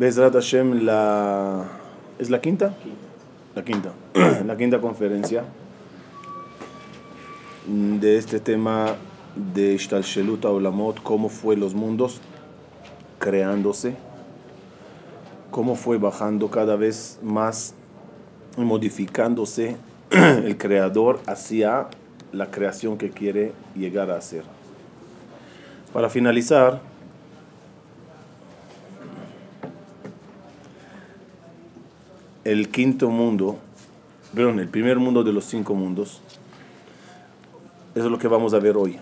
Bezrat Hashem, la... ¿es la quinta? La quinta. La quinta conferencia de este tema de Ishtalshelut Olamot, cómo fue los mundos creándose, cómo fue bajando cada vez más, modificándose el creador hacia la creación que quiere llegar a hacer. Para finalizar, el quinto mundo, perdón, el primer mundo de los cinco mundos, eso es lo que vamos a ver hoy.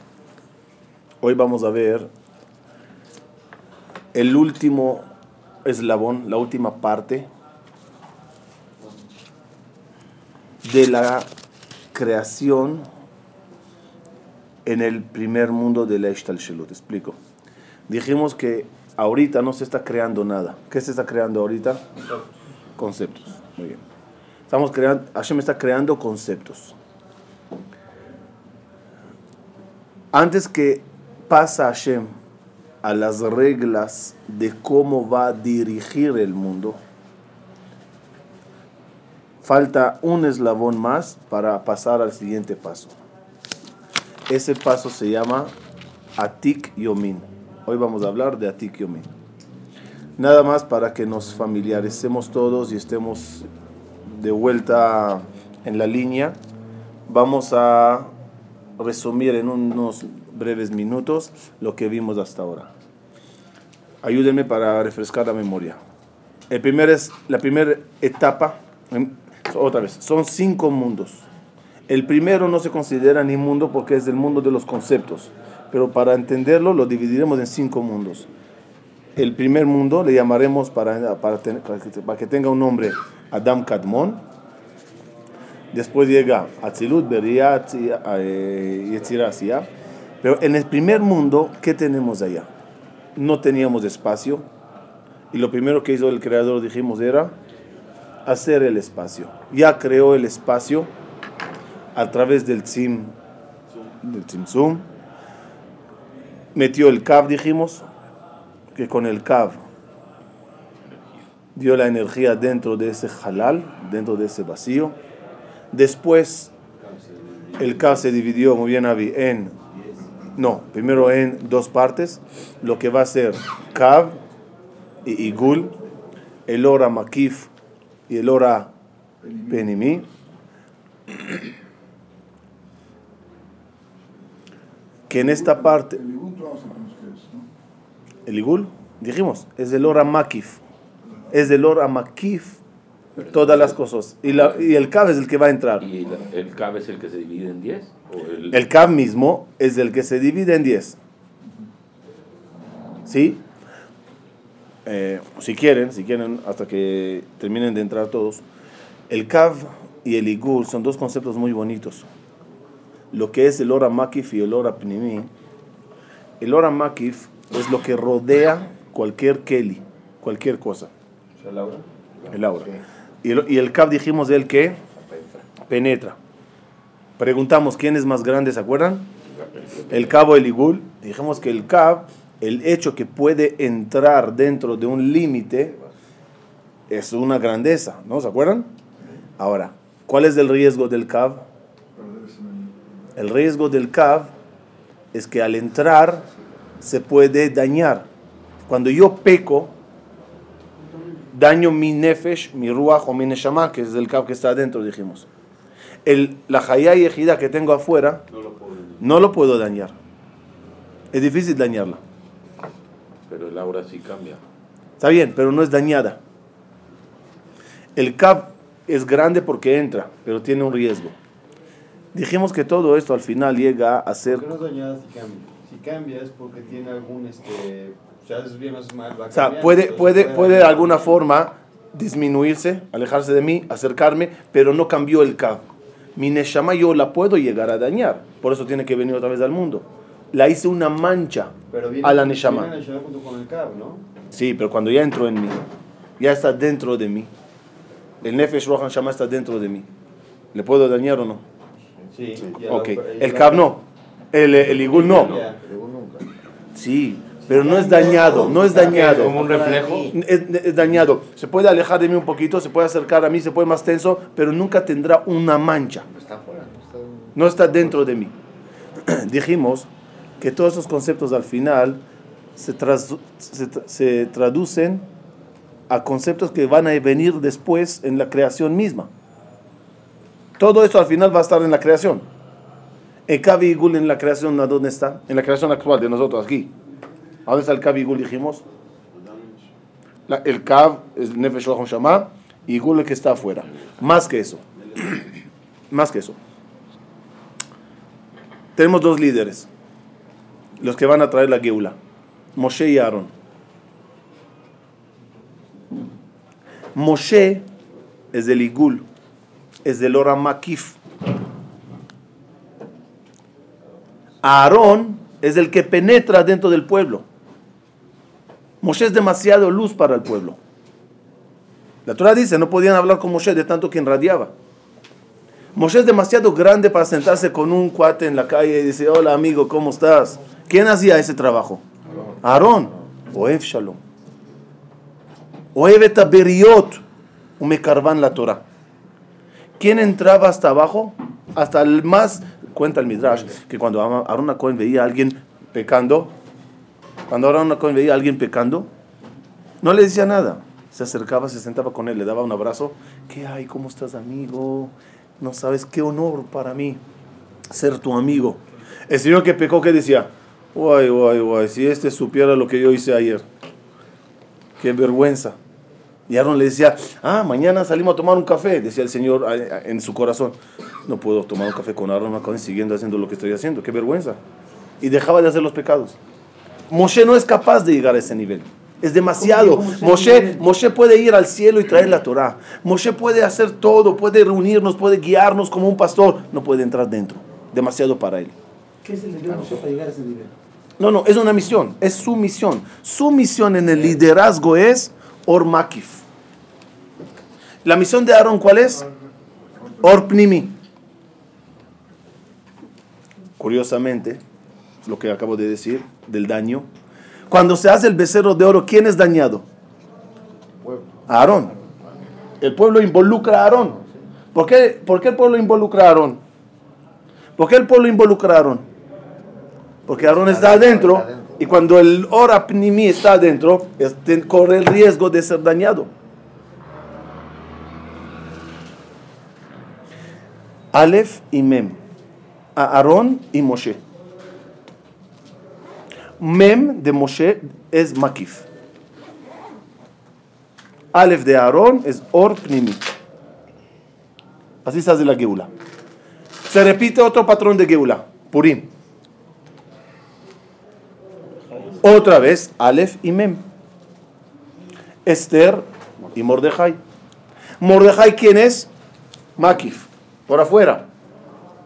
Hoy vamos a ver el último eslabón, la última parte de la creación en el primer mundo de la Ishtalshelut. Te explico. Dijimos que ahorita no se está creando nada. ¿Qué se está creando ahorita? Conceptos. Muy bien. Estamos creando, Hashem está creando conceptos. Antes que pasa Hashem a las reglas de cómo va a dirigir el mundo, falta un eslabón más para pasar al siguiente paso. Ese paso se llama Atik Yomin. Hoy vamos a hablar de Atik Yomin. Nada más para que nos familiaricemos todos y estemos de vuelta en la línea. Vamos a resumir en unos breves minutos lo que vimos hasta ahora. Ayúdenme para refrescar la memoria. El primer es, la primera etapa, otra vez, son cinco mundos. El primero no se considera ni mundo porque es el mundo de los conceptos, pero para entenderlo lo dividiremos en cinco mundos. El primer mundo le llamaremos, para, para, para que tenga un nombre, Adam Kadmon, Después llega Atzilut, Beria, eh, Yetzirah, Pero en el primer mundo, ¿qué tenemos allá? No teníamos espacio. Y lo primero que hizo el creador, dijimos, era hacer el espacio. Ya creó el espacio a través del Tzim, del Tzimtzum. Metió el Kav, dijimos, que con el Kav dio la energía dentro de ese halal, dentro de ese vacío Después, el K se dividió, muy bien, Avi, en, no, primero en dos partes, lo que va a ser Kav y Igul, el Ora Makif y el Ora Penimi. Que en esta parte, el Igul, dijimos, es el Ora Makif, es el Ora Makif todas las cosas. Y, la, y el Kav es el que va a entrar. ¿Y el Kav es el que se divide en 10? El, el mismo es el que se divide en 10. ¿Sí? Eh, si quieren, si quieren, hasta que terminen de entrar todos. El Kav y el Igul son dos conceptos muy bonitos. Lo que es el Ora Makif y el Ora Pnimi. El Ora Makif es lo que rodea cualquier Keli, cualquier cosa. ¿El aura? El aura. Y el, y el dijimos de él que penetra. Preguntamos quién es más grande, ¿se acuerdan? El Cabo el Igul. Dijimos que el Kav, el hecho que puede entrar dentro de un límite, es una grandeza, ¿no? ¿Se acuerdan? Ahora, ¿cuál es el riesgo del Kav? El riesgo del Kav es que al entrar se puede dañar. Cuando yo peco, daño mi nefesh, mi ruach o mi neshama, que es el cab que está adentro, dijimos. El, la jaya y ejida que tengo afuera, no lo, puedo, no lo puedo dañar. Es difícil dañarla. Pero el aura sí cambia. Está bien, pero no es dañada. El cab es grande porque entra, pero tiene un riesgo. Dijimos que todo esto al final llega a ser... ¿Por qué no es dañada si cambia? Cambia es porque tiene algún... Este o sea, puede, puede, puede de alguna forma disminuirse, alejarse de mí, acercarme, pero no cambió el Kav. Mi Neshama yo la puedo llegar a dañar, por eso tiene que venir otra vez al mundo. La hice una mancha a la Neshama. junto con el Kav, ¿no? Sí, pero cuando ya entró en mí, ya está dentro de mí. El Nefesh Rohan Shama está dentro de mí. ¿Le puedo dañar o no? Sí. Ok. El Kav no. El, el Igul no. Sí, pero no es dañado, no es dañado. Como un reflejo. Es, es dañado. Se puede alejar de mí un poquito, se puede acercar a mí, se puede más tenso, pero nunca tendrá una mancha. Está afuera, no está... No está dentro de mí. Dijimos que todos esos conceptos al final se, tras- se tra- se traducen a conceptos que van a venir después en la creación misma. Todo esto al final va a estar en la creación. El Kavi Igul en la creación, ¿a dónde está? En la creación actual de nosotros, aquí. ¿A dónde está el Kavi Igul, dijimos? El Kav es Nefesh Shama y Igul el que está afuera. Más que eso. Más que eso. Tenemos dos líderes, los que van a traer la Geula, Moshe y Aarón. Moshe es del Igul, es del Ora Makif. Aarón es el que penetra dentro del pueblo. Moshe es demasiado luz para el pueblo. La Torah dice, no podían hablar con Moshe de tanto que irradiaba. Moshe es demasiado grande para sentarse con un cuate en la calle y decir, hola amigo, ¿cómo estás? ¿Quién hacía ese trabajo? Aarón. Oev Shalom. Oev et aberiot. Umekarvan la Torah. ¿Quién entraba hasta abajo? Hasta el más, cuenta el Midrash, que cuando Aarón Cohen veía a alguien pecando, cuando Aarón Cohen veía a alguien pecando, no le decía nada. Se acercaba, se sentaba con él, le daba un abrazo. ¿Qué hay? ¿Cómo estás, amigo? No sabes qué honor para mí ser tu amigo. El señor que pecó, ¿qué decía? Guay, guay, guay, si este supiera lo que yo hice ayer. Qué vergüenza. Y Aaron le decía, ah, mañana salimos a tomar un café, decía el Señor en su corazón. No puedo tomar un café con Aaron Cohen siguiendo haciendo lo que estoy haciendo, qué vergüenza. Y dejaba de hacer los pecados. Moshe no es capaz de llegar a ese nivel. Es demasiado. ¿Cómo llegó Moshe Moshe, puede ir al cielo y traer la Torah. Moshe puede hacer todo, puede reunirnos, puede guiarnos como un pastor. No puede entrar dentro. Demasiado para él. ¿Qué es el nivel de Moshe para llegar a ese nivel? No, no, es una misión, es su misión. Su misión en el liderazgo es Or Makif. La misión de Aarón, ¿cuál es? Or Pnimi. Curiosamente, lo que acabo de decir del daño, cuando se hace el becerro de oro, ¿quién es dañado? Aarón. El pueblo involucra a Aarón. ¿Por qué, ¿Por qué el pueblo involucra a Aarón? ¿Por qué el pueblo involucra a Aarón? Porque Aarón está adentro y cuando el Ora Pnimi está adentro, este, corre el riesgo de ser dañado. Aleph y Mem. A Aarón y Moshe. Mem de Moshe es Makif. Aleph de Aarón es Or Pnimi. Así se hace la Geula. Se repite otro patrón de Geula, Purim. Otra vez, Aleph y Mem. Esther y Mordejai. Mordejai, ¿quién es? Makif, por afuera.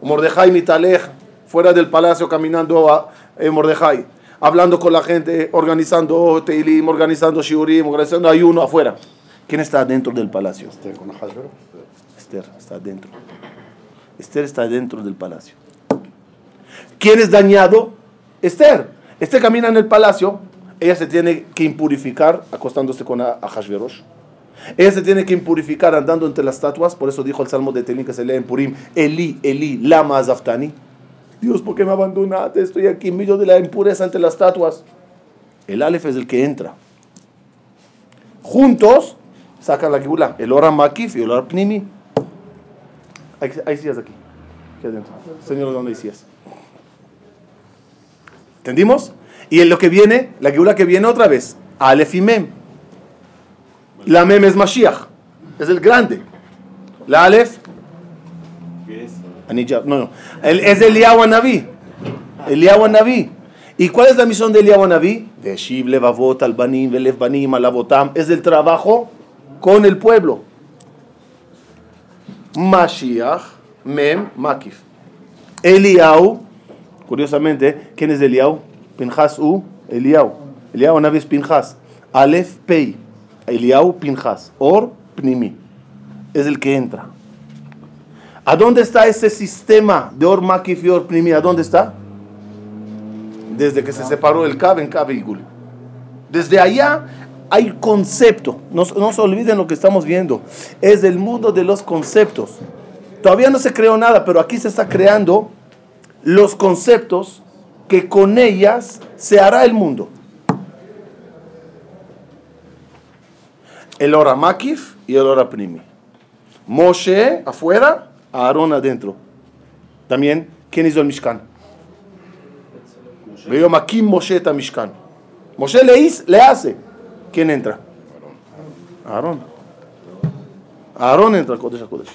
Mordejai Mitalej, fuera del palacio caminando a eh, Mordejai, hablando con la gente, organizando Teilim, organizando Shiurim, organizando ayuno afuera. ¿Quién está dentro del palacio? Este, con. Esther está dentro. Esther está dentro del palacio. ¿Quién es dañado? Esther. Esther camina en el palacio. Ella se tiene que impurificar acostándose con Ahashverosh. Ella se tiene que impurificar andando entre las estatuas. Por eso dijo el Salmo de Telín que se lee en Purim. Eli, Eli, lama azaftani. Dios, ¿por qué me abandonaste? Estoy aquí en medio de la impureza entre las estatuas. El Aleph es el que entra. Juntos sacan la Gibula. El Ora Makif y el Ora Pnimi. Hay, hay sillas aquí. Aquí adentro. Señor, ¿dónde hay sillas? ¿Entendimos? Y en lo que viene, la Geula que viene otra vez, Aleph y Mem. La Mem es Mashiach, es el grande. La Aleph, no, no. El- es Eliyahu Naví. Eliyahu Naví. ¿Y cuál es la misión de Eliyahu Naví? Veshiv levavot al banim velev banim alavotam. Es el trabajo con el pueblo. Mashiach, Mem, Makif. Eliyahu, curiosamente, ¿quién es Eliyahu? Pinchas U, Eliyahu. Eliyahu Naví es Pinchas. Aleph, Pei. Eliyahu, Pinchas. Or, Pnimi. Es el que entra. ¿A dónde está ese sistema de Or Makif y Or Pnimi? ¿A dónde está? Desde que se separó el Kab en Kab y Gul. Desde allá hay concepto. No, no se olviden lo que estamos viendo. Es el mundo de los conceptos. Todavía no se creó nada, pero aquí se está creando los conceptos que con ellas se hará el mundo. El Ora Makif y el Ora Primi. Moshe afuera, Aarón adentro. También, ¿quién hizo el Mishkan? Veo Makim Moshe ta Mishkan. Moshe le, hiz- le hace. ¿Quién entra? Aarón. Aarón entra al Kodesh HaKodesh.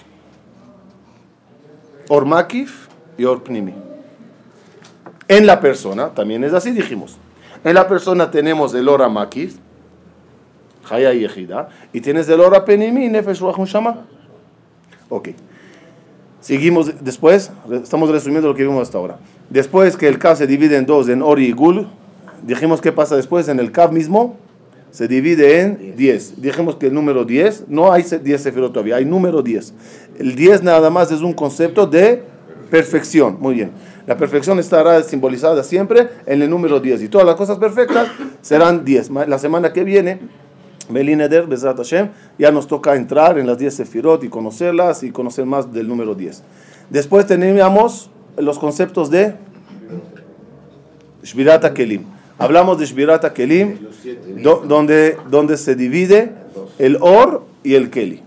Or Makif y Or Pnimi. En la persona, también es así, dijimos. En la persona tenemos el Ora Makif, Chaya y Yehida, y tienes el Ora Penimi, Nefesh Ruach Shama. Ok. Seguimos después, estamos resumiendo lo que vimos hasta ahora. Después que el Kav se divide en dos, en Ori y Gul, dijimos qué pasa después, en el Kav mismo se divide en 10. Dijimos que el número 10, no hay se- 10 sefirot todavía, hay número 10. El 10 nada más es un concepto de perfección. Muy bien. La perfección estará simbolizada siempre en el número 10 y todas las cosas perfectas serán 10. Ma- La semana que viene Belineder, Bezrat Hashem, ya nos toca entrar en las 10 sefirot y conocerlas y conocer más del número 10. Después teníamos los conceptos de Shvirata Kelim. Hablamos de Shvirata Kelim, do- donde, donde se divide el Or y el Keli.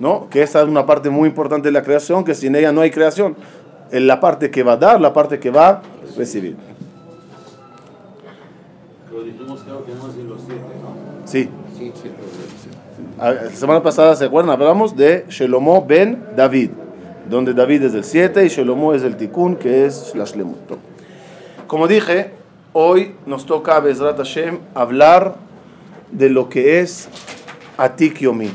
¿No? Que esa es una parte muy importante de la creación, que sin ella no hay creación. Es la parte que va a dar, la parte que va a recibir. Pero dijimos que no los siete, Sí. Sí, siete. Ah, La semana pasada, ¿se acuerdan? Hablamos de Shelomo ben David, donde David es el 7 y Shelomo es el Tikkun, que es la Shlemut. Como dije, hoy nos toca a Bezrat Hashem hablar de lo que es Atik Yomin.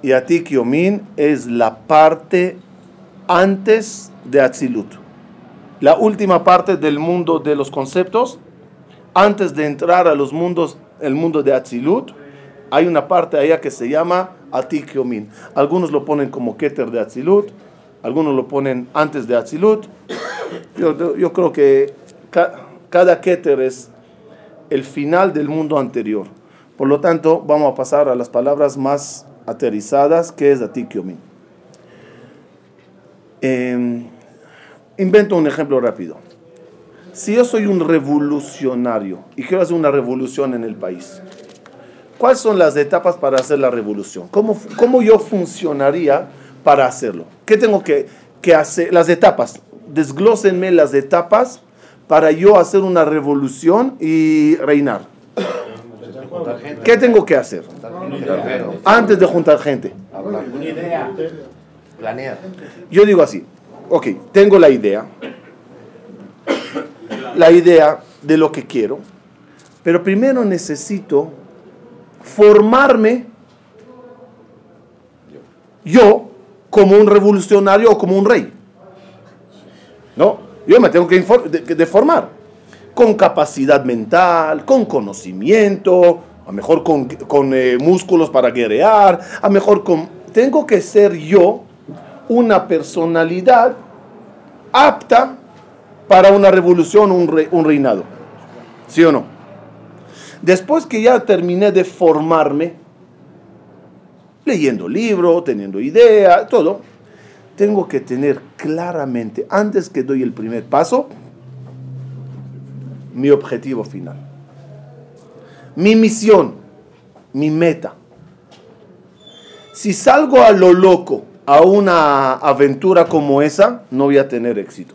Y Atik Yomin es la parte antes de Atzilut. La última parte del mundo de los conceptos, antes de entrar a los mundos, el mundo de Atzilut, hay una parte allá que se llama Atik Yomin. Algunos lo ponen como Keter de Atzilut, algunos lo ponen antes de Atzilut. Yo, yo creo que ca- cada Keter es el final del mundo anterior. Por lo tanto, vamos a pasar a las palabras más aterrizadas, que es Atik Yomin. Eh, invento un ejemplo rápido. Si yo soy un revolucionario y quiero hacer una revolución en el país, ¿cuáles son las etapas para hacer la revolución? ¿Cómo, cómo yo funcionaría para hacerlo? ¿Qué tengo que, que hacer? Las etapas. Desglósenme las etapas para yo hacer una revolución y reinar. ¿Qué tengo que hacer? Antes de juntar gente. Planear. Yo digo así, ok, tengo la idea, la idea de lo que quiero, pero primero necesito formarme yo como un revolucionario o como un rey. ¿No? Yo me tengo que formar con capacidad mental, con conocimiento, a mejor con, con, eh, músculos para guerrear, a mejor con... Tengo que ser yo una personalidad apta para una revolución, un, re- un reinado. ¿Sí o no? Después que ya terminé de formarme, leyendo libros, teniendo idea, todo, tengo que tener claramente, antes que doy el primer paso, mi objetivo final. Mi misión, mi meta. Si salgo a lo loco a una aventura como esa, no voy a tener éxito.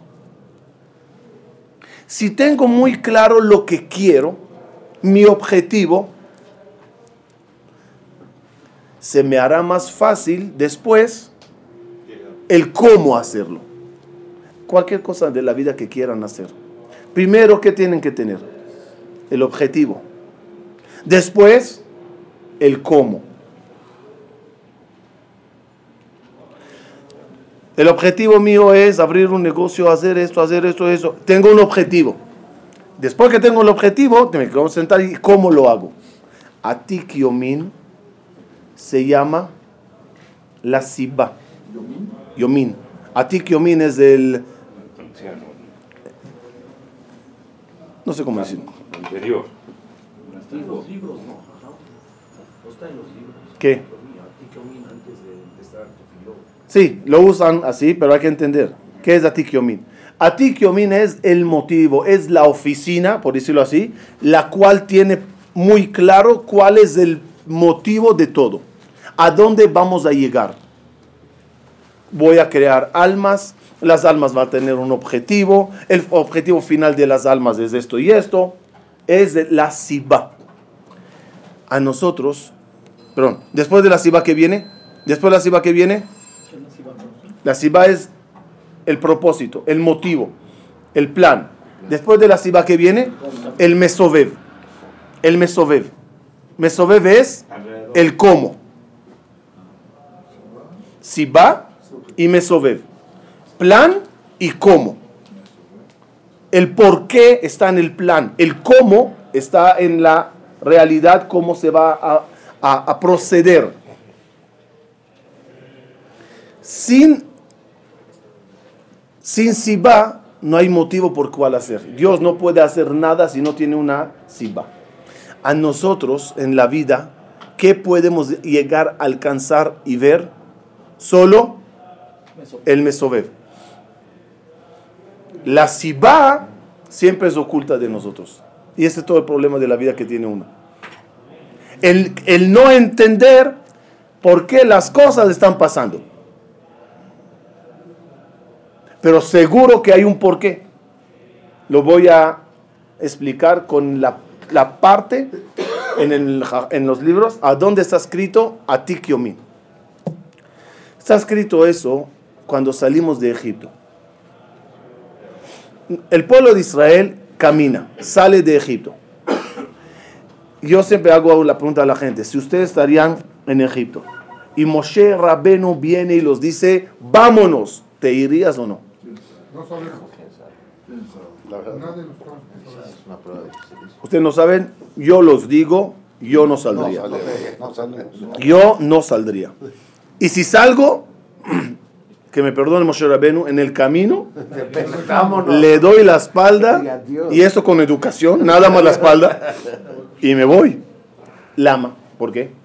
Si tengo muy claro lo que quiero, mi objetivo, se me hará más fácil después el cómo hacerlo. Cualquier cosa de la vida que quieran hacer. Primero, ¿qué tienen que tener? El objetivo. Después, el cómo. El objetivo mío es abrir un negocio, hacer esto, hacer esto, eso. Tengo un objetivo. Después que tengo el objetivo, me tengo que sentar y cómo lo hago. Atik Yomin se llama la Siba. Yomin. Atik Yomin es el. No sé cómo decirlo. Anterior. antiguo. los libros, no. No, no está en los libros. ¿Qué? Atikyomín antes de empezar Tefilot. Sí, lo usan así, pero hay que entender. ¿Qué es Atik Yomin? Atik Yomin es el motivo, es la oficina, por decirlo así, la cual tiene muy claro cuál es el motivo de todo. ¿A dónde vamos a llegar? Voy a crear almas, las almas van a tener un objetivo, el objetivo final de las almas es esto y esto, es la Siba. A nosotros, perdón, después de la Siba que viene, después de la Siba que viene, la Siba es el propósito, el motivo, el plan. Después de la Siba que viene, el Mesovev. El Mesovev. Mesovev es el cómo. Siba y Mesovev. Plan y cómo. El por qué está en el plan. El cómo está en la realidad, cómo se va a, a- a proceder. Sin, sin Siba no hay motivo por cuál hacer. Dios no puede hacer nada si no tiene una Siba. A nosotros en la vida, ¿qué podemos llegar a alcanzar y ver? Solo el Mesovev. La Siba siempre es oculta de nosotros. Y ese es todo el problema de la vida que tiene uno. El, el no entender por qué las cosas están pasando. Pero seguro que hay un porqué. Lo voy a explicar con la, la parte en, el en los libros a dónde está escrito Atik Yomin. Está escrito eso cuando salimos de Egipto. El pueblo de Israel camina, sale de Egipto. Yo siempre hago la pregunta a la gente, si ustedes estarían en Egipto y Moshe Rabenu viene y los dice, vámonos, ¿te irías o no? No sabemos. Nadie nos conoce. Es una prueba de que se hizo. Ustedes no saben, yo los digo, yo no saldría. No. Yo no saldría. Y si salgo, que me perdone Moshe Rabenu, en el camino le doy la espalda y eso con educación, nada más la espalda y me voy. Lama, ¿por qué?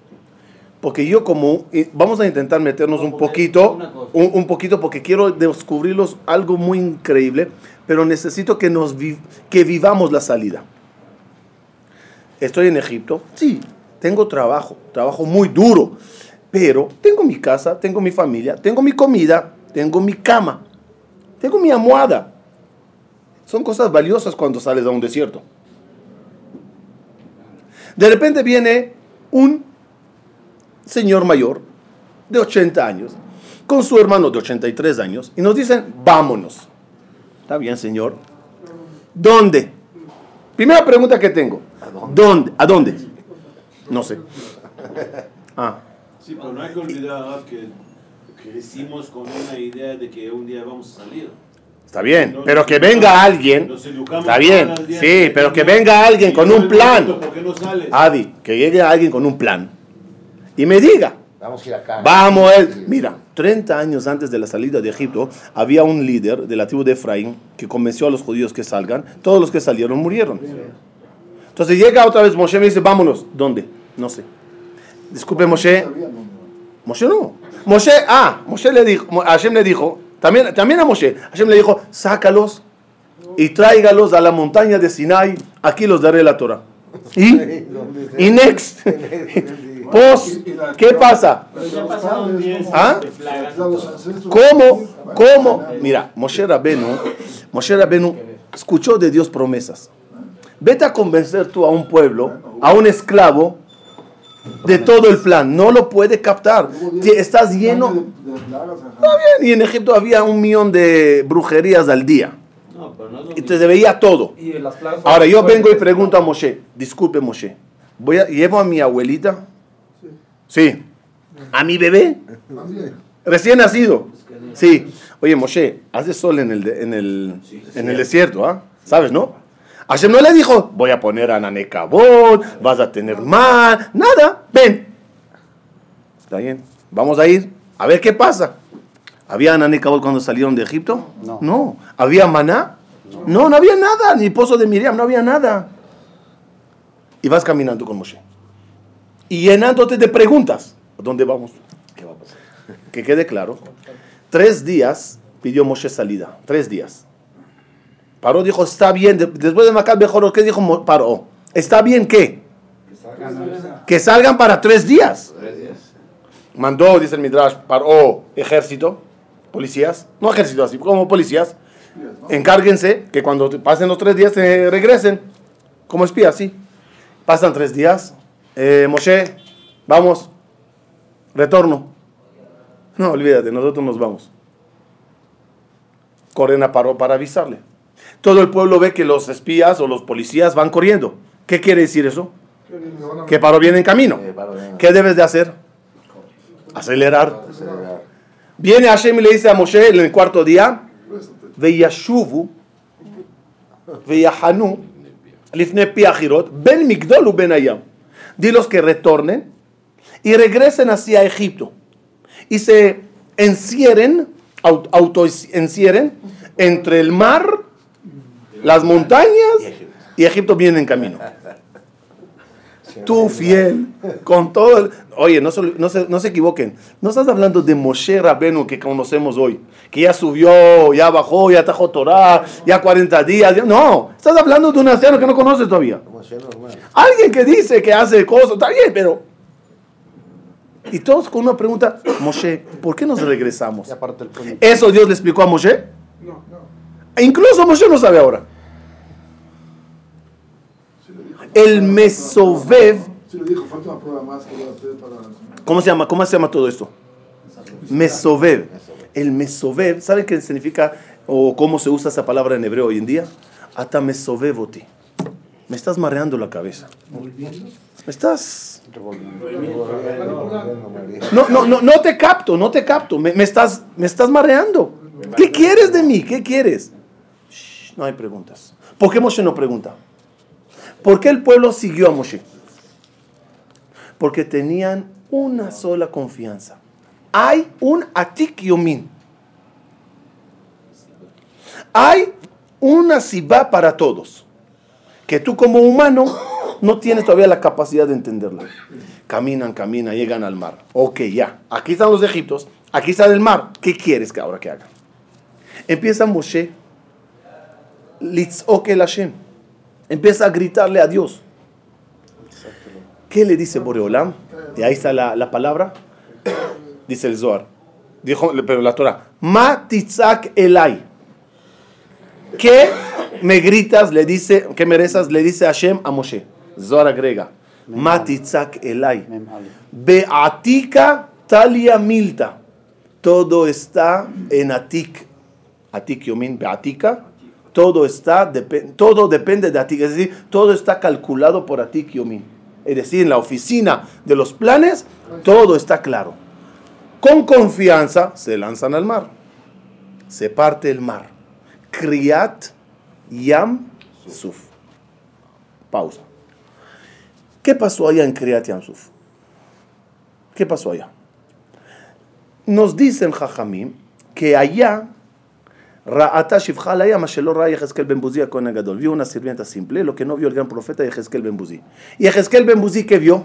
Porque yo como y vamos a intentar meternos un poquito, un, un poquito porque quiero descubrirlos algo muy increíble, pero necesito que nos vi- que vivamos la salida. Estoy en Egipto, sí, tengo trabajo, trabajo muy duro, pero tengo mi casa, tengo mi familia, tengo mi comida, tengo mi cama, tengo mi almohada. Son cosas valiosas cuando sales a un desierto. De repente viene un señor mayor de 80 años con su hermano de 83 años y nos dicen, vámonos. Está bien, señor. ¿Dónde? Primera pregunta que tengo. ¿Dónde? ¿A dónde? No sé. Ah, Sí, pero no hay que olvidar que crecimos con una idea de que un día vamos a salir. está bien, Nos pero que educamos- venga alguien. nos educamos Está bien, sí, que pero que venga alguien con un plan. pregunto, ¿Por qué no sales? Adi, que llegue alguien con un plan y me diga, Vamos a ir acá. vamos, él. Mira, 30 años antes de la salida de Egipto, había un líder de la tribu de Efraín que convenció a los judíos que salgan. Todos los que salieron murieron. Entonces llega otra vez Moshe y me dice, vámonos. ¿Dónde? No sé. Disculpe, Moshe. Moshe no. Moshe, ah, Moshe le dijo, Hashem le dijo, también, también a Moshe, Hashem le dijo, sácalos y tráigalos a la montaña de Sinai, aquí los daré la Torah. ¿Y? ¿Y next? Pues, ¿qué pasa? Pero ya pasaron 10 ¿Ah? ¿Cómo? ¿Cómo? Mira, Moshe Rabenu, Moshe Rabenu escuchó de Dios promesas. Vete a convencer tú a un pueblo, a un esclavo, de todo el plan. No lo puede captar. Estás lleno. Está bien, y en Egipto había un millón de brujerías al día. Y te veía todo. Ahora yo vengo y pregunto a Moshe, disculpe Moshe, voy a, llevo a mi abuelita, sí, a mi bebé, recién nacido, sí. Oye Moshe, hace sol en el, de- en el, en el desierto, ¿ah? ¿Sabes, no? Hashem no le dijo, voy a poner a Nanekabot, vas a tener mar, nada, ven. Está bien, vamos a ir, a ver qué pasa. ¿Había Nanekabot cuando salieron de Egipto? No. ¿Había maná? No, no había nada, ni pozo de Miriam, no había nada. y vas caminando con Moshe. Y llenándote de preguntas. ¿A dónde vamos? ¿Qué va a pasar? Que quede claro. Tres días pidió Moshe salida. Tres días. Paró dijo, está bien. De- Después de Macat mejor, ¿qué dijo Paró? ¿Está bien qué? Que salgan para tres días. Mandó, dice el Midrash, Paró ejército, policías. No ejército así, como policías. Encárguense que cuando pasen los tres días se regresen. Como espías, sí. Pasan tres días. Eh, Moshe, vamos. Retorno. No, olvídate, nosotros nos vamos. Corren a Paró para avisarle. Todo el pueblo ve que los espías o los policías van corriendo. ¿Qué quiere decir eso? Que Paró viene en camino. ¿Qué debes de hacer? Acelerar. Viene Hashem y le dice a Moshe en el cuarto día, Veyashuvu, Veyahanu, Lifne Ben Migdol Ben Ayam. Dilos que retornen y regresen hacia Egipto y se encierren, autoencierren entre el mar, las montañas y Egipto viene en camino. Tú fiel, con todo el... Oye, no se, no, se, no se equivoquen. No estás hablando de Moshe Rabenu que conocemos hoy. Que ya subió, ya bajó, ya trajo Torah, ya 40 días. ya- No, estás hablando de un anciano que no conoces todavía. Alguien que dice que hace cosas, está bien, pero... Y todos con una pregunta, Moshe, ¿por qué nos regresamos? ¿Eso Dios le explicó a Moshe? E incluso Moshe no sabe ahora. El Mesovev, Sí, le dijo, falta una prueba más que voy a hacer para... ¿cómo se llama? ¿Cómo se llama todo esto? Mesovev. El Mesovev, ¿saben qué significa o cómo se usa esa palabra en hebreo hoy en día? Ata Mesovevoti. Me estás mareando la cabeza. Me estás... No, no, no, no te capto, no te capto. Me, me estás, me estás mareando. ¿Qué quieres de mí? ¿Qué quieres? Shh, no hay preguntas. ¿Por qué Moshe no pregunta? ¿Por qué el pueblo siguió a Moshe? Porque tenían una sola confianza. Hay un atik yomin. Hay una sibá para todos. Que tú como humano no tienes todavía la capacidad de entenderla. Caminan, caminan, llegan al mar. Ok, ya. Aquí están los egiptos. Aquí está el mar. ¿Qué quieres que ahora que haga? Empieza Moshe. Litzok Hashem. Empieza a gritarle a Dios. ¿Qué le dice Boreolam? Y ahí está la, la palabra. Dice el Zohar. Dijo, pero la Torah. Ma titzak elai. ¿Qué me gritas? Le dice, ¿qué me rezas? Le dice Hashem a Moshe. Zohar agrega. Ma titzak elai. Beatika talia milta. Todo está en Atik. Atik yomin beatika. Todo está, todo depende de Atik. Es decir, todo está calculado por Atik yomin. Es decir, en la oficina de los planes, todo está claro. Con confianza se lanzan al mar. Se parte el mar. Kriat Yam Suf. Pausa. ¿Qué pasó allá en Kriat Yam Suf? ¿Qué pasó allá? Nos dicen Jajamim que allá Ra'ata Shivcha la llama Shelo Ra Yehezkel ben Buzi a Kohen Gadol. Vio una sirvienta simple, lo que no vio el gran profeta Yehezkel ben Buzi. ¿Y Yehezkel ben Buzi qué vio?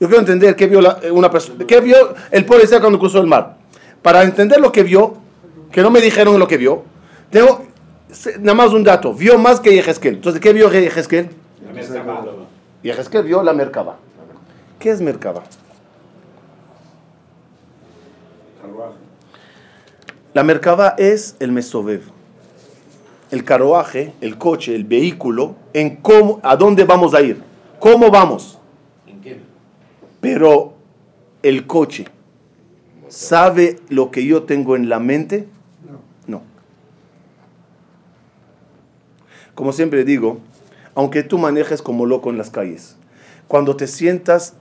Yo quiero entender qué vio la- una persona, qué vio el policía cuando cruzó el mar. Para entender lo que vio, que no me dijeron lo que vio, tengo nada más un dato. Vio más que Yehezkel. Entonces, ¿qué vio Yehezkel? Yehezkel vio la Merkaba. ¿Qué es Merkaba? La Merkaba es el Mesovev. El carruaje, el coche, el vehículo, en cómo, a dónde vamos a ir. ¿Cómo vamos? Pero el coche, ¿sabe lo que yo tengo en la mente? No. Como siempre digo, aunque tú manejes como loco en las calles, cuando te sientas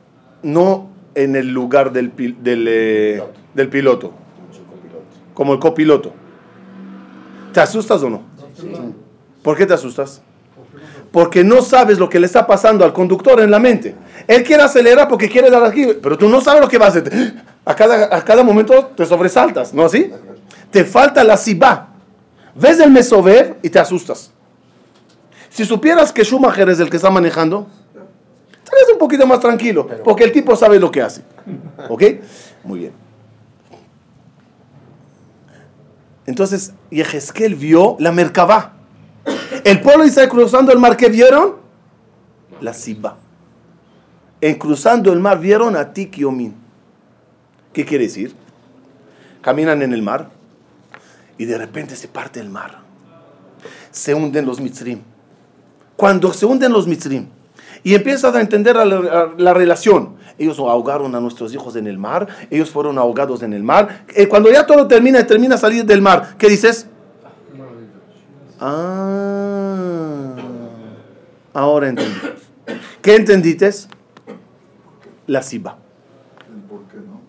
no en el lugar del, pil- del, eh, del piloto, como el copiloto, ¿te asustas o no? ¿Por qué te asustas? Porque no sabes lo que le está pasando al conductor en la mente. Él quiere acelerar porque quiere dar aquí, pero tú no sabes lo que va a hacer. A cada, a cada momento te sobresaltas, ¿no así? Te falta la sibá. Ves el mesover y te asustas. Si supieras que Schumacher es el que está manejando, es un poquito más tranquilo, porque el tipo sabe lo que hace. ¿Ok? Muy bien. Entonces, Yehezkel vio la Merkabah. El pueblo de cruzando el mar, ¿qué vieron? La Siba. En cruzando el mar vieron a Tik y Omin. ¿Qué quiere decir? Caminan en el mar y de repente se parte el mar. Se hunden los Mitzrim. Cuando se hunden los Mitzrim y empiezas a entender la, la- la relación, ellos ahogaron a nuestros hijos en el mar, ellos fueron ahogados en el mar. Eh, cuando ya todo termina y termina salir del mar, ¿qué dices? Ah, ahora entendí. ¿Qué entendiste? La Siba. El por qué, ¿no?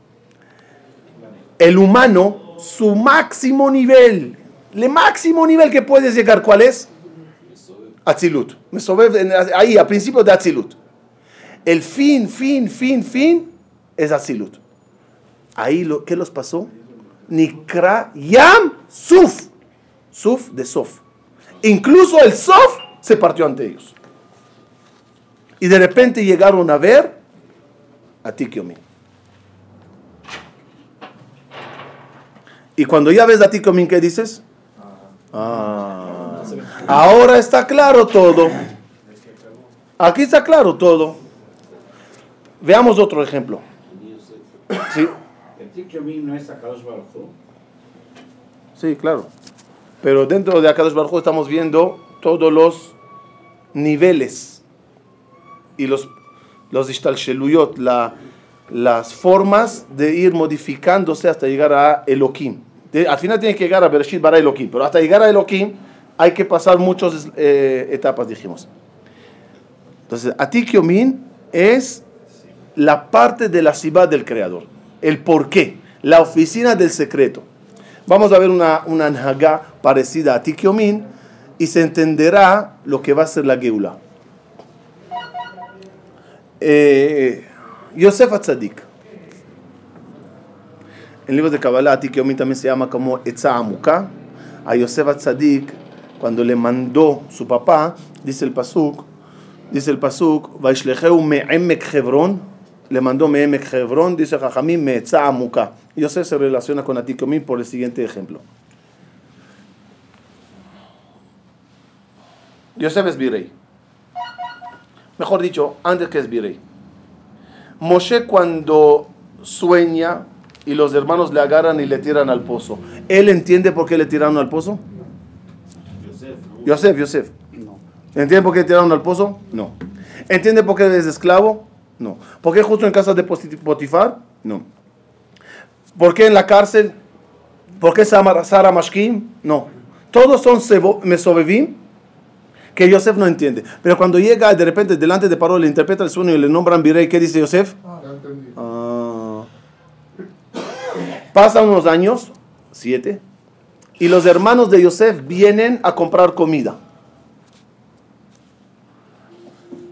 El humano, su máximo nivel, el máximo nivel que puedes llegar, ¿cuál es? Atzilut. Ahí, a principio de Atzilut. El fin, fin, fin, fin es Atzilut. Ahí, lo, ¿qué los pasó? Nikra Yam Suf. Suf de Sof. Incluso el Sof se partió ante ellos. Y de repente llegaron a ver a Tikiomi. Y cuando ya ves a Tikiomi, ¿qué dices? Ah, ahora está claro todo. Aquí está claro todo. Veamos otro ejemplo. Sí, sí, claro. Pero dentro de Akadosh Baruj estamos viendo todos los niveles y los, los la, las formas de ir modificándose hasta llegar a Elohim. De- al final tiene que llegar a Bereshit bara Elohim, pero hasta llegar a Elohim hay que pasar muchas eh, etapas, dijimos. Entonces, Atik Yomin es la parte de la Sibá del Creador, el porqué, la oficina del secreto. Vamos a ver una, una Anhagá parecida a Atik Yomin y se entenderá lo que va a ser la Geula. Eh, Yosef Atzadik. En libros de Kabbalah, Atik Yomin también se llama como Etza Amuka. A Yosef Atzadik, cuando le mandó su papá, dice el Pasuk, dice el Pasuk, le mandó me'emek Hebron, dice Jajamim me'etza Amuka. Yosef se relaciona con Atik Yomin por el siguiente ejemplo. Yosef es virrey. Mejor dicho, antes que es virrey. Moshe cuando sueña y los hermanos le agarran y le tiran al pozo, ¿él entiende por qué le tiraron al pozo? Yosef, ¿no? Yosef, Yosef. ¿Entiende por qué le tiraron al pozo? No. ¿Entiende por qué es esclavo? No. ¿Por qué justo en casa de Poti- Potifar? No. ¿Por qué en la cárcel? ¿Por qué Sara Mashkim? No. Todos son mesobevim que Yosef no entiende. Pero cuando llega de repente delante de Paro, le interpreta el sueño y le nombran virrey, ¿qué dice Yosef? Ya entendí. Ah. Pasan unos años, siete, y los hermanos de Yosef vienen a comprar comida.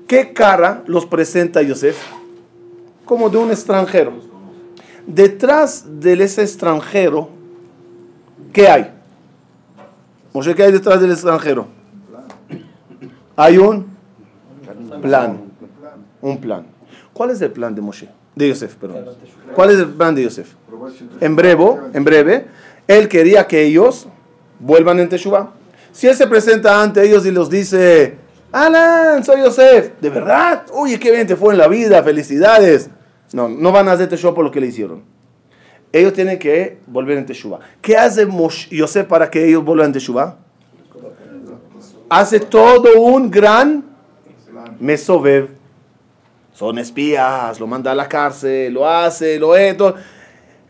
¿Qué cara los presenta Yosef? Como de un extranjero. Detrás de ese extranjero, ¿qué hay? Moshe, ¿qué hay detrás del extranjero? Hay un plan. Un plan. ¿Cuál es el plan de Moshe? De Yosef, perdón. ¿Cuál es el plan de Yosef? En breve, en breve, él quería que ellos vuelvan en Teshuvah. Si él se presenta ante ellos y los dice, Alan, soy Yosef, ¿de verdad? Oye, qué bien te fue en la vida, felicidades. No, no van a hacer Teshuvah por lo que le hicieron. Ellos tienen que volver en Teshuvah. ¿Qué hace Yosef para que ellos vuelvan en Teshuvah? Hace todo un gran mesovev. Son espías, lo manda a la cárcel, lo hace, lo esto.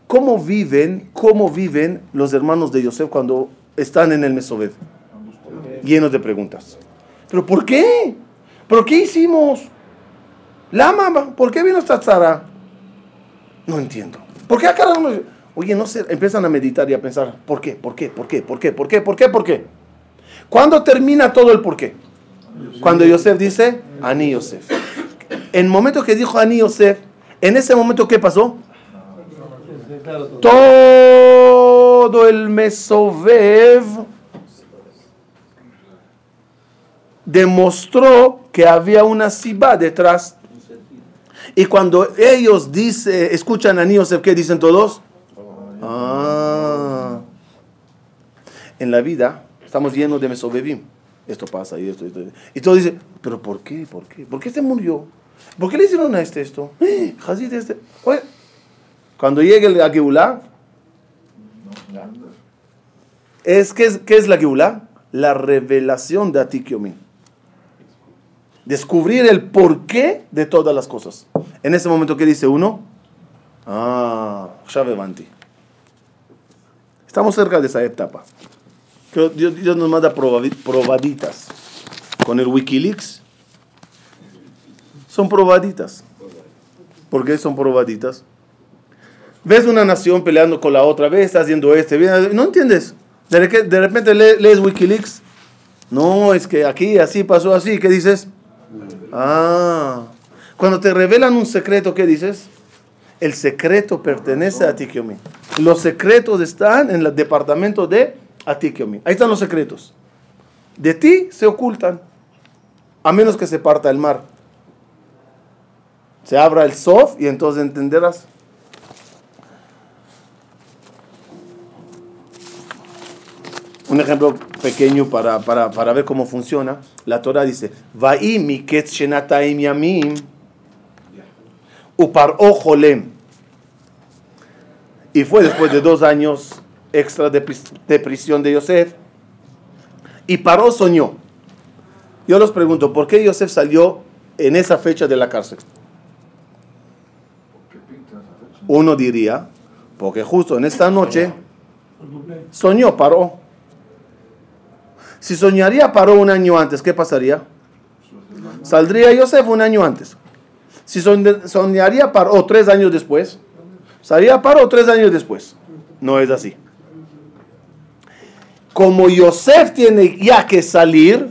¿Cómo viven, cómo viven los hermanos de Yosef cuando están en el Mesovev? Llenos de preguntas. ¿Pero por qué? ¿Pero qué hicimos? Lama, ¿por qué vino esta tzara? No entiendo. ¿Por qué a cada uno? Oye, no sé, empiezan a meditar y a pensar, ¿por qué? ¿Por qué? ¿Por qué? ¿Por qué? ¿Por qué? ¿Por qué? ¿Por qué? ¿Cuándo termina todo el por qué? Cuando Yosef dice, Ani Yosef. En el momento que dijo Ani Yosef, en ese momento, ¿qué pasó? Todo. todo el Mesovev demostró que había una Sibá detrás Y cuando ellos dice, escuchan a Yosef, ¿qué dicen todos? Ah. En la vida estamos llenos de mesobebim. Esto pasa y esto, esto. Y todos dicen, ¿pero por qué? ¿Por qué? ¿Por qué se murió? ¿Por qué le hicieron a este esto? ¡Eh! Este. Oye, Cuando llegue el Geulah, es, ¿qué, es, ¿qué es la Geulah? La revelación de Atik Yomin. Descubrir el porqué de todas las cosas. En ese momento, ¿qué dice uno? Ah, ya levanté. Estamos cerca de esa etapa. Dios, Dios nos manda probaditas. Con el Wikileaks son probaditas. ¿Por qué son probaditas? Ves una nación peleando con la otra, ves, está haciendo este, no entiendes. De, re- de repente le- lees Wikileaks. No, es que aquí así pasó así. ¿Qué dices? Ah. Cuando te revelan un secreto, ¿qué dices? El secreto pertenece a Tikiomi. Los secretos están en el departamento de Atikiomi. Ahí están los secretos. De ti se ocultan. A menos que se parta el mar. Se abra el sof y entonces entenderás. Un ejemplo pequeño para, para, para ver cómo funciona. La Torah dice, Va'i miketz shenataim yamim upar ojolem. Y fue después de dos años extra de, de prisión de Yosef. Y Paró soñó. Yo los pregunto, ¿por qué Yosef salió en esa fecha de la cárcel? Uno diría, porque justo en esta noche soñó Paró. Si soñaría Paró un año antes, ¿qué pasaría? Saldría Yosef un año antes. Si soñ- soñaría Paró tres años después, salía Paró tres años después. No es así. Como Yosef tiene ya que salir,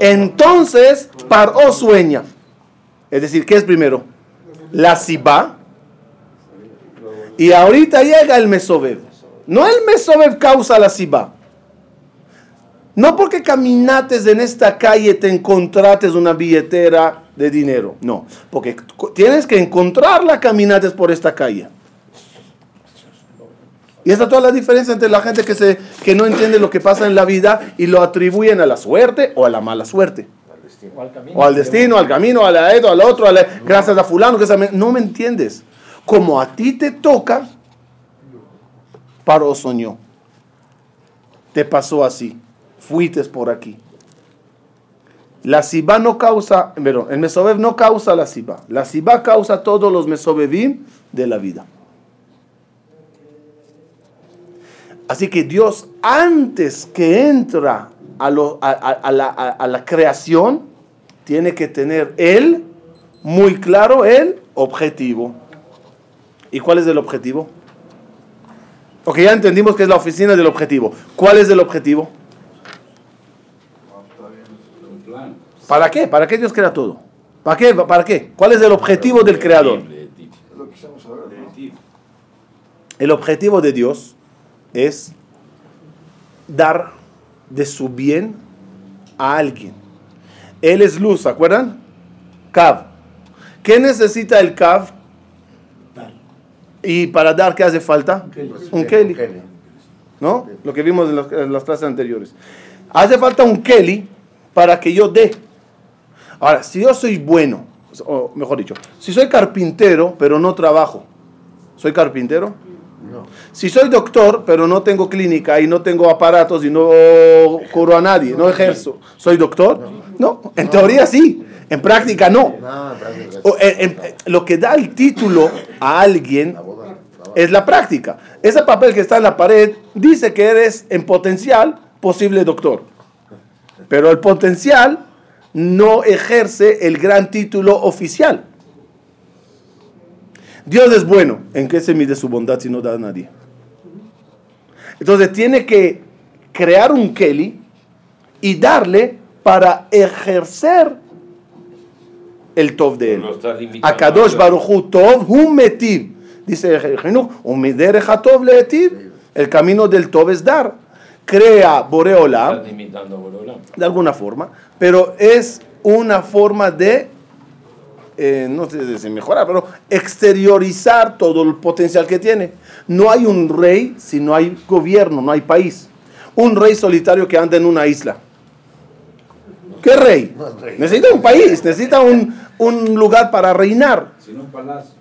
entonces Paró sueña. Es decir, ¿qué es primero? La Sibá. Y ahorita llega el Mesobev. No el Mesobev causa la Sibá. No porque caminates en esta calle te encontrates una billetera de dinero. No, porque tienes que encontrarla caminates por esta calle. Y esa es toda la diferencia entre la gente que, se, que no entiende lo que pasa en la vida y lo atribuyen a la suerte o a la mala suerte. O al camino. O al destino, al camino, a la al otro, a la- gracias a fulano, que no me entiendes. Como a ti te toca, paró soñó. Te pasó así. Fuites por aquí. La Sibá no causa, pero el Mesobev no causa la Sibá. La Sibá causa todos los Mesobevim de la vida. Así que Dios, antes que entra a, la, a la creación, tiene que tener Él muy claro el objetivo. ¿Y cuál es el objetivo? Ok, ya entendimos que es la oficina del objetivo. ¿Cuál es el objetivo? Un plan. ¿Para qué? ¿Para qué Dios crea todo? ¿Para qué? ¿Para qué? ¿Cuál es el objetivo del creador? El objetivo de Dios es dar de su bien a alguien. Él es luz, ¿se acuerdan? Cav. ¿Qué necesita el Cav? Y para dar, ¿qué hace falta? Un Keli. ¿No? Lo que vimos en las, en las clases anteriores. Hace falta un Keli para que yo dé. Ahora, si yo soy bueno, o mejor dicho, si soy carpintero, pero no trabajo, ¿soy carpintero? Si soy doctor, pero no tengo clínica y no tengo aparatos y no curo a nadie, no ejerzo, ¿soy doctor? No, en teoría sí, en práctica no. O, en- en- lo que da el título a alguien es la práctica. Ese papel que está en la pared dice que eres en potencial posible doctor. Pero el potencial no ejerce el gran título oficial. Dios es bueno. ¿En qué se mide su bondad si no da a nadie? Entonces tiene que crear un Kelly y darle para ejercer el Tov de él. Limitando. Akadosh Baruchu Tov Hum Metiv. Dice el Jinuch, "Umiderech HaTov Leetiv". El camino del Tov es dar. Crea Boreolam Estás limitando a Boreolam. de alguna forma, pero es una forma de eh, no sé si mejorar, pero exteriorizar todo el potencial que tiene. No hay un rey si no hay gobierno, no hay país. Un rey solitario que anda en una isla. ¿Qué rey? No es rey. Necesita un país, necesita un, un lugar para reinar. Sin un palacio.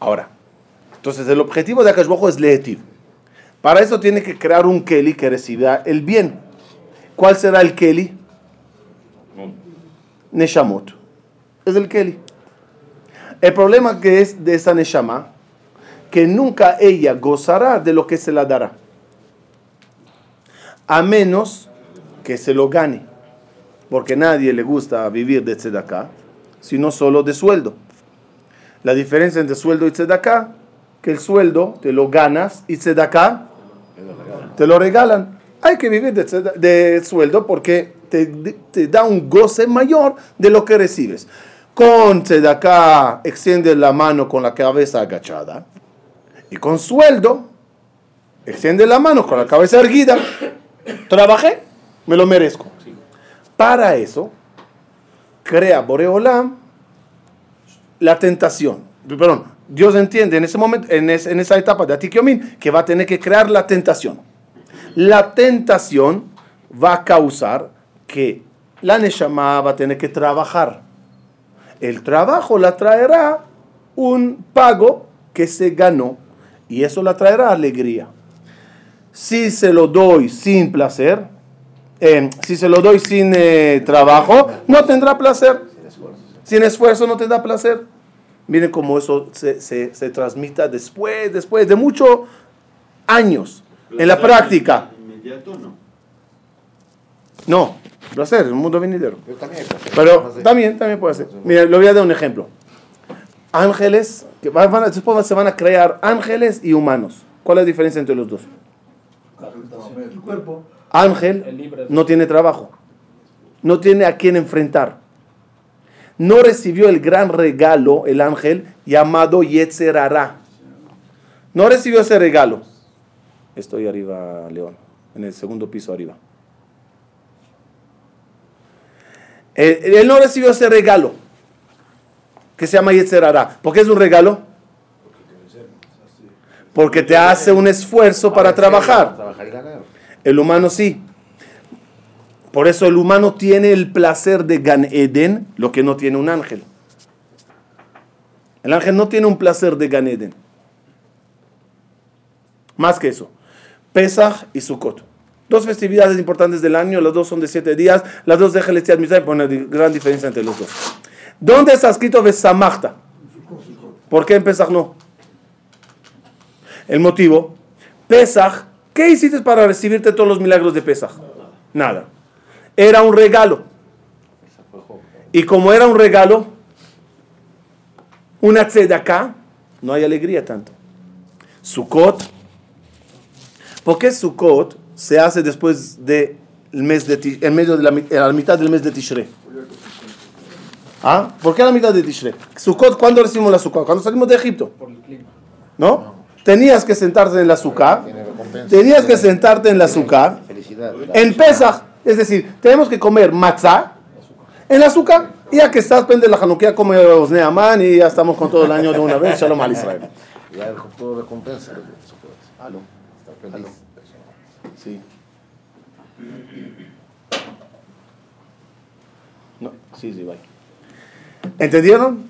Ahora, entonces el objetivo de Akash Bajo es Leetiv. Para eso tiene que crear un Keli que reciba el bien. ¿Cuál será el Keli? Neshamot. Es el Keli. El problema que es de esa Neshama, que nunca ella gozará de lo que se la dará. A menos que se lo gane. Porque nadie le gusta vivir de tzedakah, sino solo de sueldo. La diferencia entre sueldo y tzedakah, que el sueldo te lo ganas y tzedakah te lo regalan. Hay que vivir de, sueldo porque te, te da un goce mayor de lo que recibes. Con tzedakah extiende la mano con la cabeza agachada. Y con sueldo extiende la mano con la cabeza erguida. Trabajé, me lo merezco. Para eso, crea Boreolam la tentación. Perdón, Dios entiende en ese momento, en, es- en esa etapa de Atikyomin, que va a tener que crear la tentación. La tentación va a causar que la Neshama va a tener que trabajar. El trabajo la traerá un pago que se ganó y eso la traerá alegría. Si se lo doy sin placer, eh, si se lo doy sin eh, trabajo, no tendrá placer. Sin esfuerzo no tendrá placer. Miren cómo eso se, se, se transmita después, después de muchos años en la práctica. Inmediato no. No, placer, en el mundo venidero. Pero también hay cosas. Pero también, también puede ser. Mira, le voy a dar un ejemplo. Ángeles, que van van a- después se van a crear ángeles y humanos. ¿Cuál es la diferencia entre los dos? El cuerpo. Ángel no tiene trabajo, no tiene a quién enfrentar. No recibió el gran regalo, el ángel, llamado Yetzerará. No recibió ese regalo. Estoy arriba, León, en el segundo piso arriba. Él, él no recibió ese regalo, que se llama Yetzerará. ¿Por qué es un regalo? Porque te hace un esfuerzo para trabajar. El humano sí. Por eso el humano tiene el placer de Gan Eden, lo que no tiene un ángel. El ángel no tiene un placer de Gan Eden. Más que eso. Pesach y Sukkot. Dos festividades importantes del año, las dos son de siete días, las dos de di- gran diferencia entre los dos. ¿Dónde está escrito Besamachta? ¿Por qué en Pesach no? El motivo, Pesach, ¿qué hiciste para recibirte todos los milagros de Pesach? Nada. Era un regalo. Y como era un regalo, una tzedakah, no hay alegría tanto. Sukkot, ¿por qué Sukkot se hace después de el mes de en medio de la, a la mitad del mes de Tishrei? ¿Ah? ¿Por qué a la mitad de Tishrei? Sukkot, ¿cuándo recibimos la Sukkot? Cuando salimos de Egipto. Por el clima. ¿No? Tenías que sentarte en la azúcar. Tenías que sentarte en la azúcar. Felicidad. En Pesach, es decir, tenemos que comer matzah en azúcar. Y ya que estás, prende la Hanukkah, come Osneaman y ya estamos con todo el año de una vez. Shalom al Israel. Ya todo recompensa. Aló. Está feliz. Sí. No, sí, sí, bye. ¿Entendieron?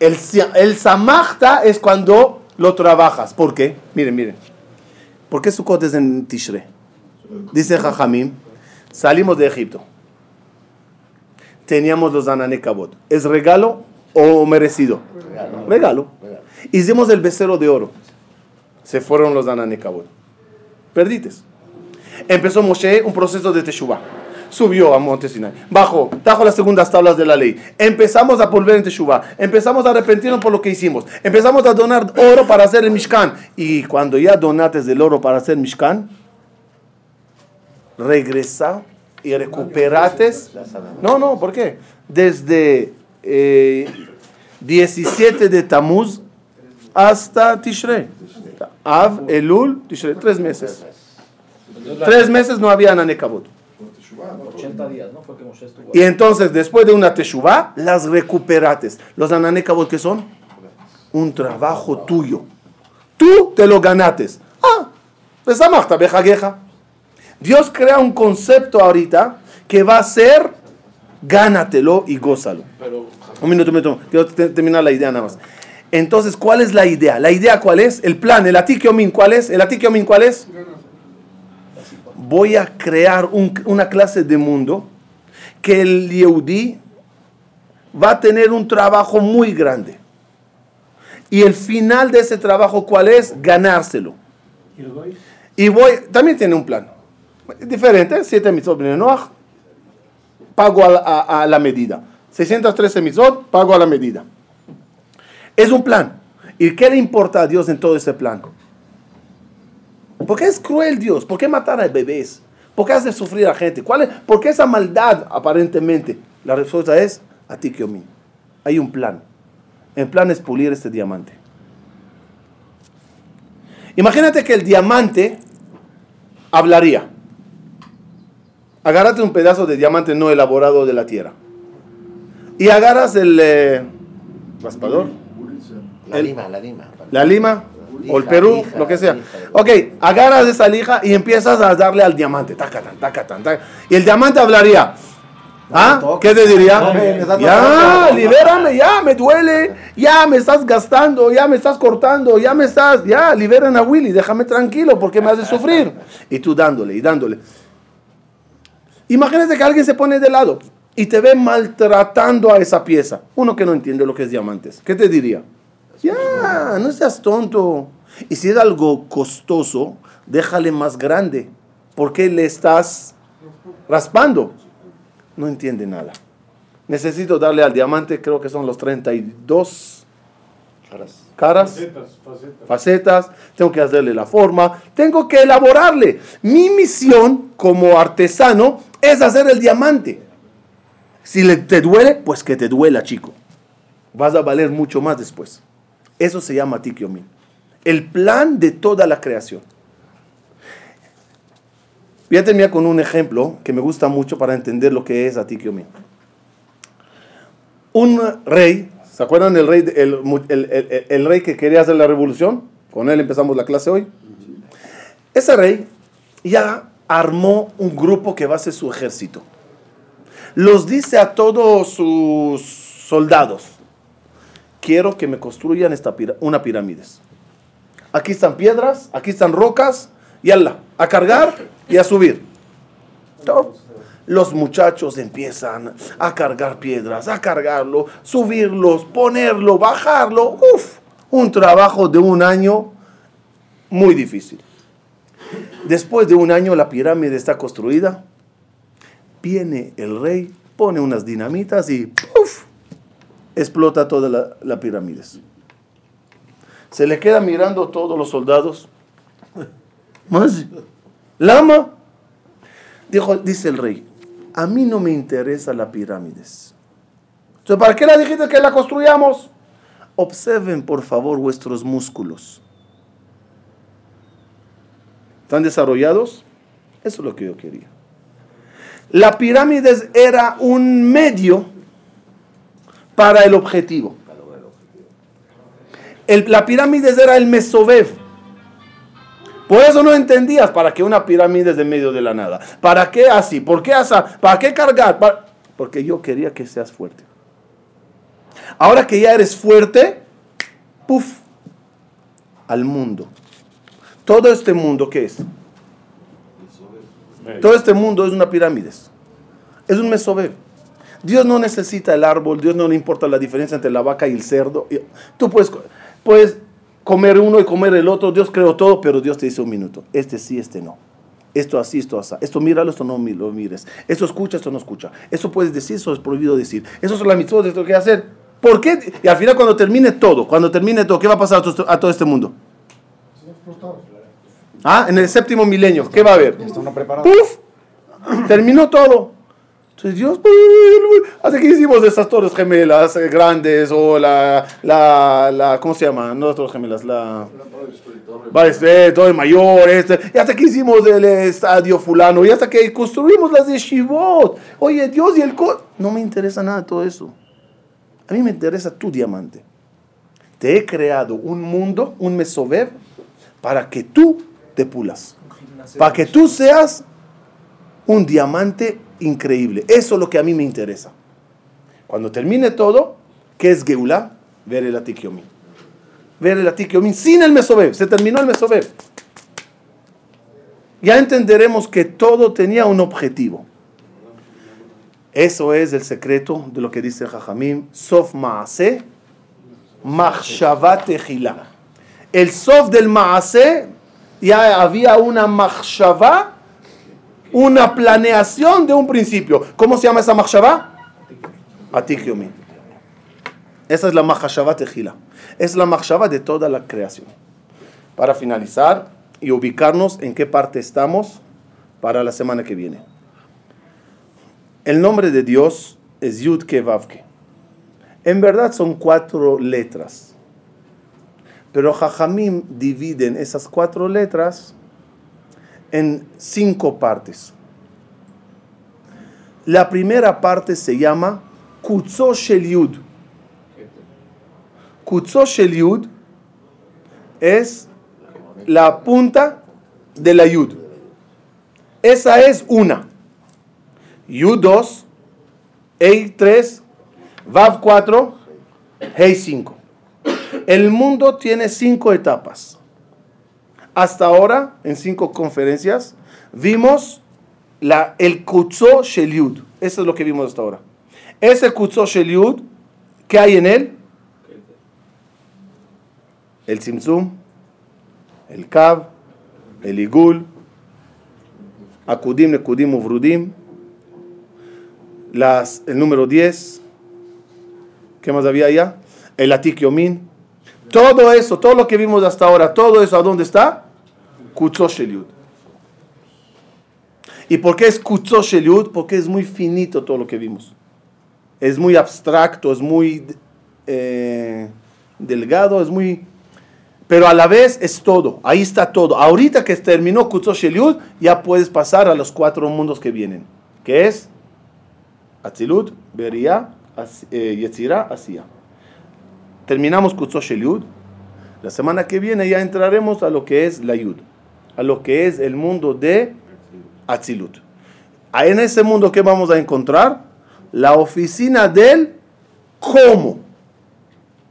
El, el samachta es cuando lo trabajas. ¿Por qué? Miren, miren. ¿Por qué Sukkot es en Tishre? Dice Jajamim, salimos de Egipto. Teníamos los Ananekabot. ¿Es regalo o merecido? Regalo. Hicimos el becerro de oro. Se fueron los Ananekabot. Perdites. Empezó Moshe un proceso de Teshuvah. Subió a Monte Sinai, bajó, trajo las segundas tablas de la ley. Empezamos a volver en Teshuvah. Empezamos a arrepentirnos por lo que hicimos. Empezamos a donar oro para hacer el Mishkan. Y cuando ya donaste el oro para hacer Mishkan, regresa y recuperaste. No, no, ¿por qué? Desde eh, 17 de Tamuz hasta Tishrei. Av, Elul, Tishrei, tres meses. Tres meses no había Nanekabot. 80 días, ¿no? Fue que Moshe estuvo. Y entonces, después de una teshuvá, las recuperates. Los ananekabot, ¿qué son? Un trabajo tuyo. Tú te lo ganates. Ah, besamachta, bejagueja. Dios crea un concepto ahorita que va a ser gánatelo y gózalo. Pero, Un minuto, un minuto. Quiero te- terminar la idea nada más. Entonces, ¿cuál es la idea? ¿La idea cuál es? El plan, el atikiomin, ¿cuál es? ¿El atikiomin cuál es? Voy a crear un- una clase de mundo que el Yehudi va a tener un trabajo muy grande. Y el final de ese trabajo, ¿cuál es? Ganárselo. Y voy, también tiene un plan. Diferente, 7 mitzvot bnei Noach, pago a la medida. 613 mitzvot, pago a la medida. Es un plan. ¿Y qué le importa a Dios en todo ese plan? ¿Por qué es cruel Dios? ¿Por qué matar a bebés? ¿Por qué hace sufrir a gente? ¿Cuál es, ¿Por qué esa maldad aparentemente? La respuesta es a ti que mí. Hay un plan. El plan es pulir este diamante. Imagínate que el diamante hablaría. Agárrate un pedazo de diamante no elaborado de la tierra. Y agarras el eh, raspador, La El- lima, la lima. la lima o el Perú, lija, lo que sea. lija. Ok, agarras esa lija y empiezas a darle al diamante. Tacatan, tacatan, tacatan. Y el diamante hablaría. ¿Ah? ¿Qué te diría? No, Ya, libérame, ya, me duele. Ya me estás gastando, ya me estás cortando, ya me estás. Ya, liberan a Willy, déjame tranquilo porque me hace sufrir. Y tú dándole y dándole. Imagínate que alguien se pone de lado y te ve maltratando a esa pieza. Uno que no entiende lo que es diamantes. ¿Qué te diría? Ya, no seas tonto. Y si es algo costoso, déjale más grande. ¿Por qué le estás raspando? No entiende nada. Necesito darle al diamante, creo que son los 32 Caras. caras, Facetas, facetas. facetas, tengo que hacerle la forma, tengo que elaborarle. Mi misión como artesano es hacer el diamante. Si le, te duele, pues que te duela, chico. Vas a valer mucho más después. Eso se llama Tikyomin. El plan de toda la creación. Voy a terminar con un ejemplo que me gusta mucho para entender lo que es Atikyomin. Un rey, ¿se acuerdan del rey, el, el- el- rey que quería hacer la revolución? Con él empezamos la clase hoy. Ese rey ya armó un grupo que va a ser su ejército. Los dice a todos sus soldados, quiero que me construyan esta una pirámides. Aquí están piedras, aquí están rocas, y Allah, a cargar y a subir. Los muchachos empiezan a cargar piedras, a cargarlo, subirlos, ponerlo, bajarlo. Uf, un trabajo de un año muy difícil. Después de un año la pirámide está construida. Viene el rey, pone unas dinamitas y ¡puf! explota toda la, la pirámide. Se le queda mirando todos los soldados. ¿Más? ¿Lama? Dijo, dice el rey, a mí no me interesa la pirámides. Entonces, ¿para qué la dijiste que la construyamos? Observen, por favor, vuestros músculos. ¿Están desarrollados? Eso es lo que yo quería. La pirámide era un medio para el objetivo. La pirámide era el mesobev. Por eso no entendías para qué una pirámide es de medio de la nada. ¿Para qué así? ¿Por qué así? ¿Para qué cargar? Pa- Porque yo quería que seas fuerte. Ahora que ya eres fuerte, puff, al mundo. Todo este mundo, ¿qué es? Todo este mundo es una pirámide. Es un mesobev. Dios no necesita el árbol, Dios no le importa la diferencia entre la vaca y el cerdo. Tú puedes, puedes comer uno y comer el otro, Dios creó todo, pero Dios te dice un minuto, este sí, este no. Esto así, esto así. Esto míralo, esto no lo mires. Esto escucha, esto no escucha. Esto puedes decir, esto es prohibido decir. Eso es la mitzvot, esto que hacer. ¿Por qué? Y al final cuando termine todo, cuando termine todo, ¿qué va a pasar a todo, todo este mundo? Ah, en el séptimo milenio, ¿qué va a haber? ¡Puf! Terminó todo. Dios, hasta que hicimos esas torres gemelas eh, grandes o la, la, la, ¿cómo se llama? No las torres gemelas, la... Vale, todo mayor, este, y hasta que hicimos el estadio fulano, y hasta que construimos las de Shivot. Oye, Dios y el... No me interesa nada todo eso. A mí me interesa tu diamante. Te he creado un mundo, un mesover, para que tú te pulas. Para que tú seas un diamante increíble. Eso es lo que a mí me interesa. Cuando termine todo, ¿qué es Geula? Ver el Atikyomin. Ver el Atikyomin sin el Mesobev. Se terminó el Mesobev. Ya entenderemos que todo tenía un objetivo. Eso es el secreto de lo que dice Jajamim. Sof Maase, Machshavat El Sof del Maase, ya había una Machshavá una planeación de un principio. ¿Cómo se llama esa machshava? Atik Esa es la machshava tejila. Es la machshava de toda la creación. Para finalizar y ubicarnos en qué parte estamos para la semana que viene. El nombre de Dios es Yud Vavke. En verdad son cuatro letras. Pero Jajamim dividen esas cuatro letras en cinco partes. La primera parte se llama Kutzo Shel Yud. Kutzo Shel Yud es la punta de la Yud. Esa es una. Yud 2, Ei 3, Vav 4, Hei 5. El mundo tiene cinco etapas. Hasta ahora, en cinco conferencias, vimos el Kutzo Sheliud. Eso es lo que vimos hasta ahora. Ese Kutzo Sheliud, ¿qué hay en él? El Simsum, el Kav, el Igul, Akudim, Nekudim, Uvrudim, las, el número 10, ¿qué más había allá? El Atik Yomin, todo eso, todo lo que vimos hasta ahora, todo eso, ¿a dónde está? Kutzo Sheliud. ¿Y por qué es Kutzo Sheliud? Porque es muy finito todo lo que vimos. Es muy abstracto, es muy eh, delgado, es muy... Pero a la vez es todo, ahí está todo. Ahorita que terminó Kutzo Sheliud, ya puedes pasar a los cuatro mundos que vienen. Que es Atzilut, Beria, eh, Yetzirah, Asiya terminamos Kutzosh Yud. La semana que viene ya entraremos a lo que es la Yud, a lo que es el mundo de Atzilut. En ese mundo, ¿qué vamos a encontrar? La oficina del cómo.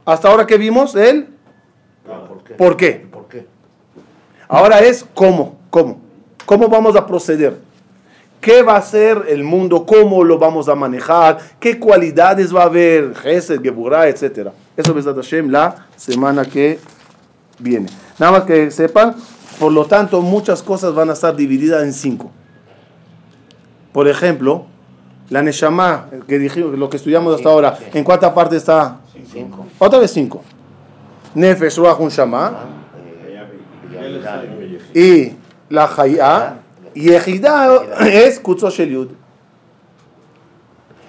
Hasta ahora que vimos el ¿Por qué? ¿Por qué? Ahora es cómo, cómo. ¿Cómo vamos a proceder? ¿Qué va a ser el mundo? ¿Cómo lo vamos a manejar? ¿Qué cualidades va a haber? Gesed, Geburah, etcétera. Eso es Hashem la semana que viene. Nada más que sepan, por lo tanto, muchas cosas van a estar divididas en cinco. Por ejemplo, la Neshama, que dijimos, lo que estudiamos hasta ahora, ¿en cuánta parte está? Cinco. Otra vez cinco. Nefesh, Ruach, Shama. Y la Hayah. Y Ejidá es Kutzo Sheliud.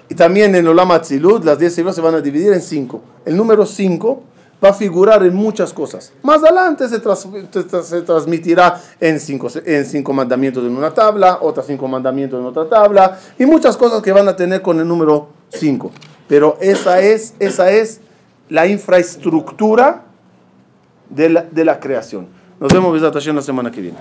Y también en Olam Atzilut, las 10 sefirot se van a dividir en 5. El número 5 va a figurar en muchas cosas. Más adelante se, transmitirá en cinco, en cinco mandamientos en una tabla, otras cinco mandamientos en otra tabla, y muchas cosas que van a tener con el número 5. Pero esa es, esa es la infraestructura de la, de la creación. Nos vemos, la semana que viene.